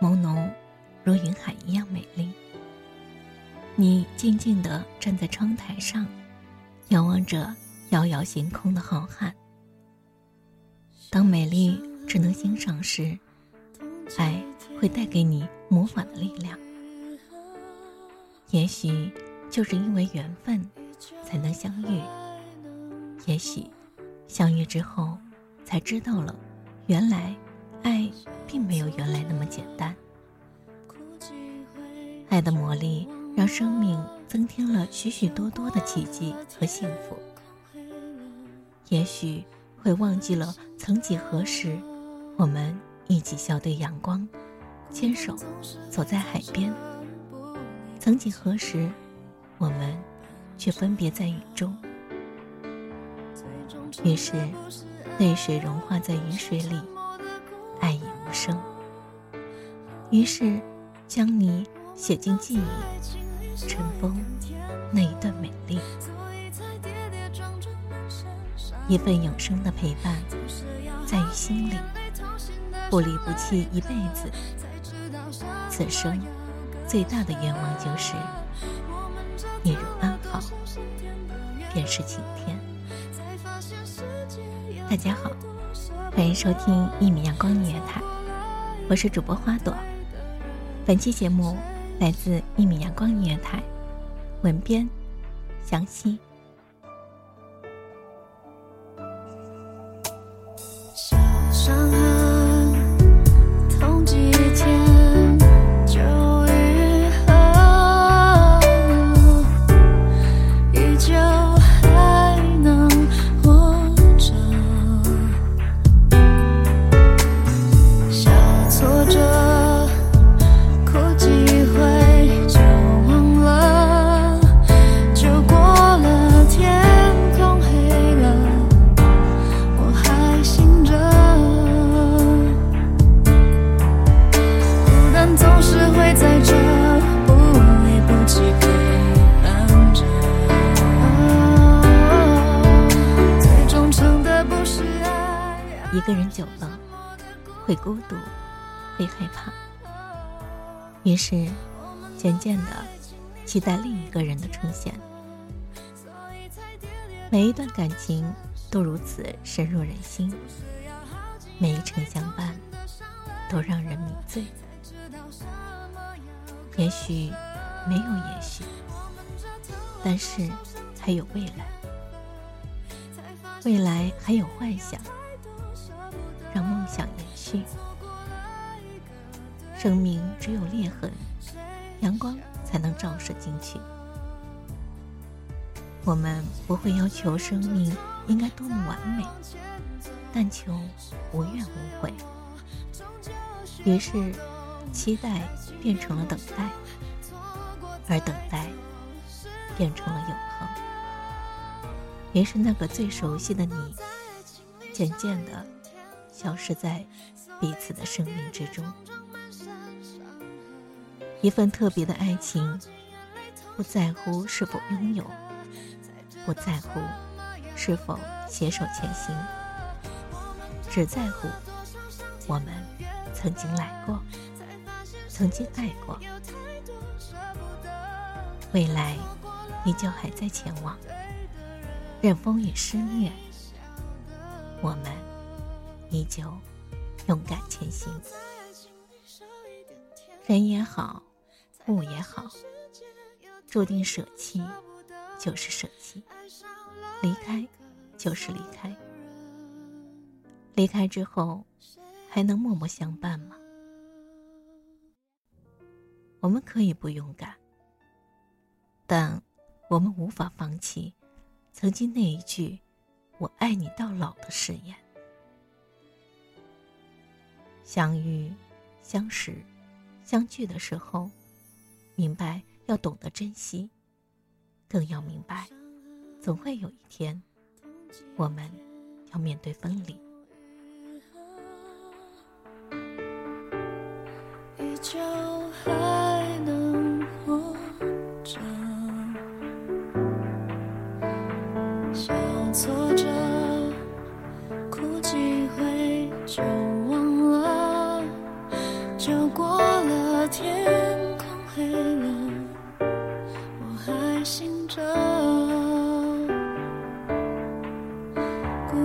朦胧，如云海一样美丽。你静静地站在窗台上，仰望着遥遥星空的浩瀚。当美丽只能欣赏时，爱会带给你魔法的力量。也许就是因为缘分，才能相遇。也许相遇之后，才知道了，原来。爱并没有原来那么简单。爱的魔力让生命增添了许许多多的奇迹和幸福。也许会忘记了曾几何时，我们一起笑对阳光，牵手走在海边。曾几何时，我们却分别在雨中。于是，泪水融化在雨水里。爱已无声，于是将你写进记忆，尘封那一段美丽。一份永生的陪伴，在于心里，不离不弃一辈子。此生最大的愿望就是，你若安好，便是晴天。大家好。欢迎收听一米阳光音乐台，我是主播花朵。本期节目来自一米阳光音乐台，文编详细。一会害怕，于是渐渐的期待另一个人的出现。每一段感情都如此深入人心，每一程相伴都让人迷醉。也许没有也许，但是还有未来，未来还有幻想。让梦想延续。生命只有裂痕，阳光才能照射进去。我们不会要求生命应该多么完美，但求无怨无悔。于是，期待变成了等待，而等待变成了永恒。于是，那个最熟悉的你，渐渐的。消失在彼此的生命之中。一份特别的爱情，不在乎是否拥有，不在乎是否携手前行，只在乎我们曾经来过，曾经爱过，未来依旧还在前往，任风雨肆虐，我们。依旧勇敢前行，人也好，物也好，注定舍弃就是舍弃，离开就是离开。离开之后，还能默默相伴吗？我们可以不勇敢，但我们无法放弃曾经那一句“我爱你到老”的誓言。相遇、相识、相聚的时候，明白要懂得珍惜，更要明白，总会有一天，我们要面对分离。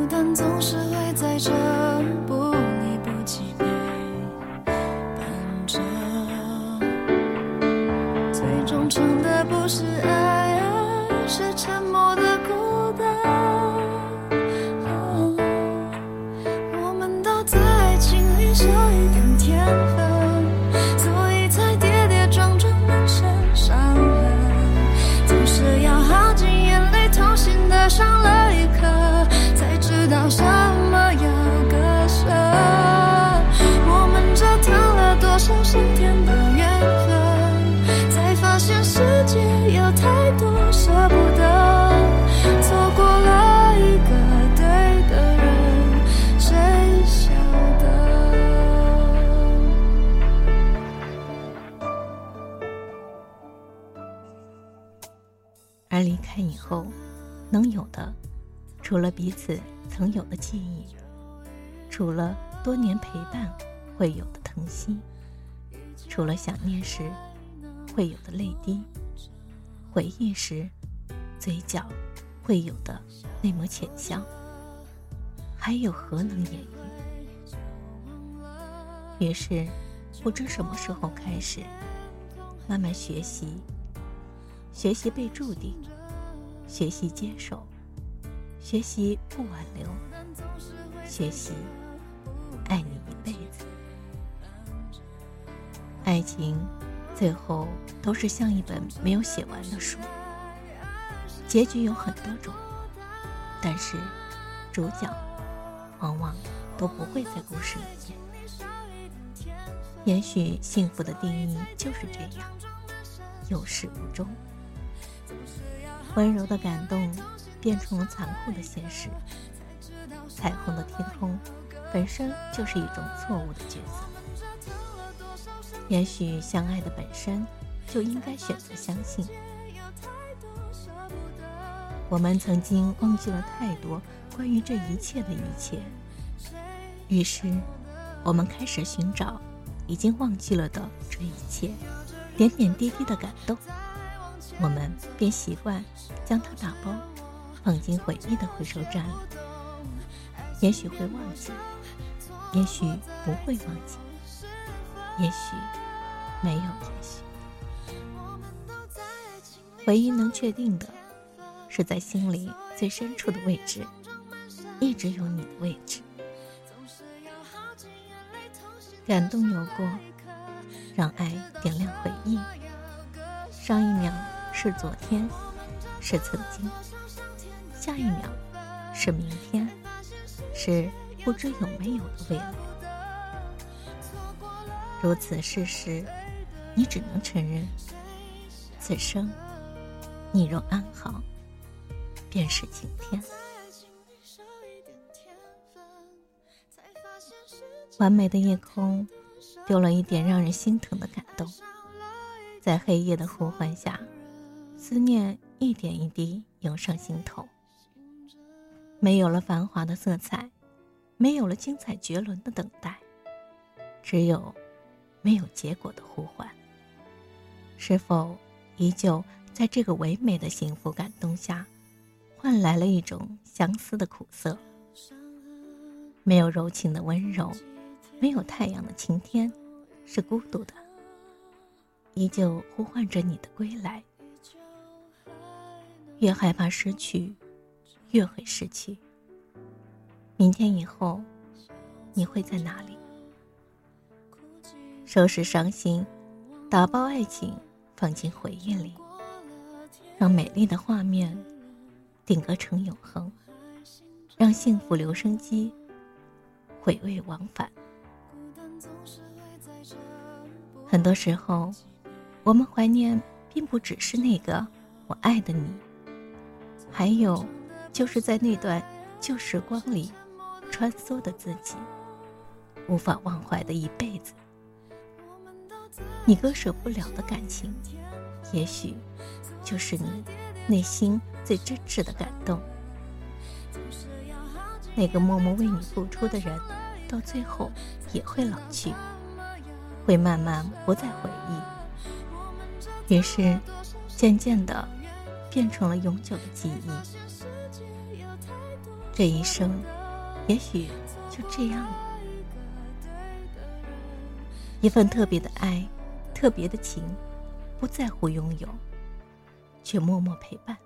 但总是会在这而离开以后，能有的，除了彼此曾有的记忆，除了多年陪伴会有的疼惜，除了想念时会有的泪滴，回忆时嘴角会有的那抹浅笑，还有何能言喻？于是，不知什么时候开始，慢慢学习。学习被注定，学习接受，学习不挽留，学习爱你一辈子。爱情最后都是像一本没有写完的书，结局有很多种，但是主角往往都不会在故事里面。也许幸福的定义就是这样，有始无终。温柔的感动变成了残酷的现实。彩虹的天空本身就是一种错误的角色。也许相爱的本身就应该选择相信。我们曾经忘记了太多关于这一切的一切，于是我们开始寻找已经忘记了的这一切，点点滴滴的感动。我们便习惯将它打包，放进回忆的回收站里。也许会忘记，也许不会忘记，也许没有也许。唯一能确定的，是在心里最深处的位置，一直有你的位置。感动有过，让爱点亮回忆。上一秒是昨天，是曾经；下一秒是明天，是不知有没有的未来。如此事实，你只能承认，此生你若安好，便是晴天。完美的夜空，丢了一点让人心疼的感动。在黑夜的呼唤下，思念一点一滴涌上心头。没有了繁华的色彩，没有了精彩绝伦的等待，只有没有结果的呼唤。是否依旧在这个唯美的幸福感动下，换来了一种相思的苦涩？没有柔情的温柔。没有太阳的晴天，是孤独的，依旧呼唤着你的归来。越害怕失去，越会失去。明天以后，你会在哪里？收拾伤心，打包爱情，放进回忆里，让美丽的画面定格成永恒，让幸福留声机回味往返。很多时候，我们怀念并不只是那个我爱的你，还有，就是在那段旧时光里穿梭的自己，无法忘怀的一辈子。你割舍不了的感情，也许就是你内心最真挚的感动。那个默默为你付出的人，到最后也会老去。会慢慢不再回忆，于是渐渐的变成了永久的记忆。这一生，也许就这样了。一份特别的爱，特别的情，不在乎拥有，却默默陪伴。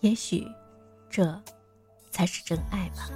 也许，这才是真爱吧。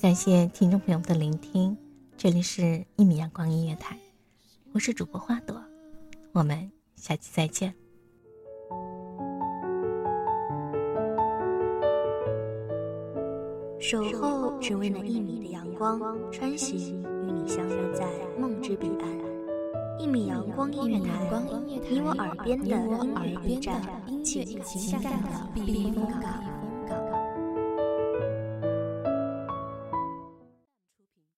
感谢听众朋友的聆听，这里是《一米阳光音乐台》，我是主播花朵，我们下期再见。守候只为那一米的阳光，穿行与你相约在梦之彼岸。一米阳光音乐台，你我耳边的音乐驿站，情感的避风港。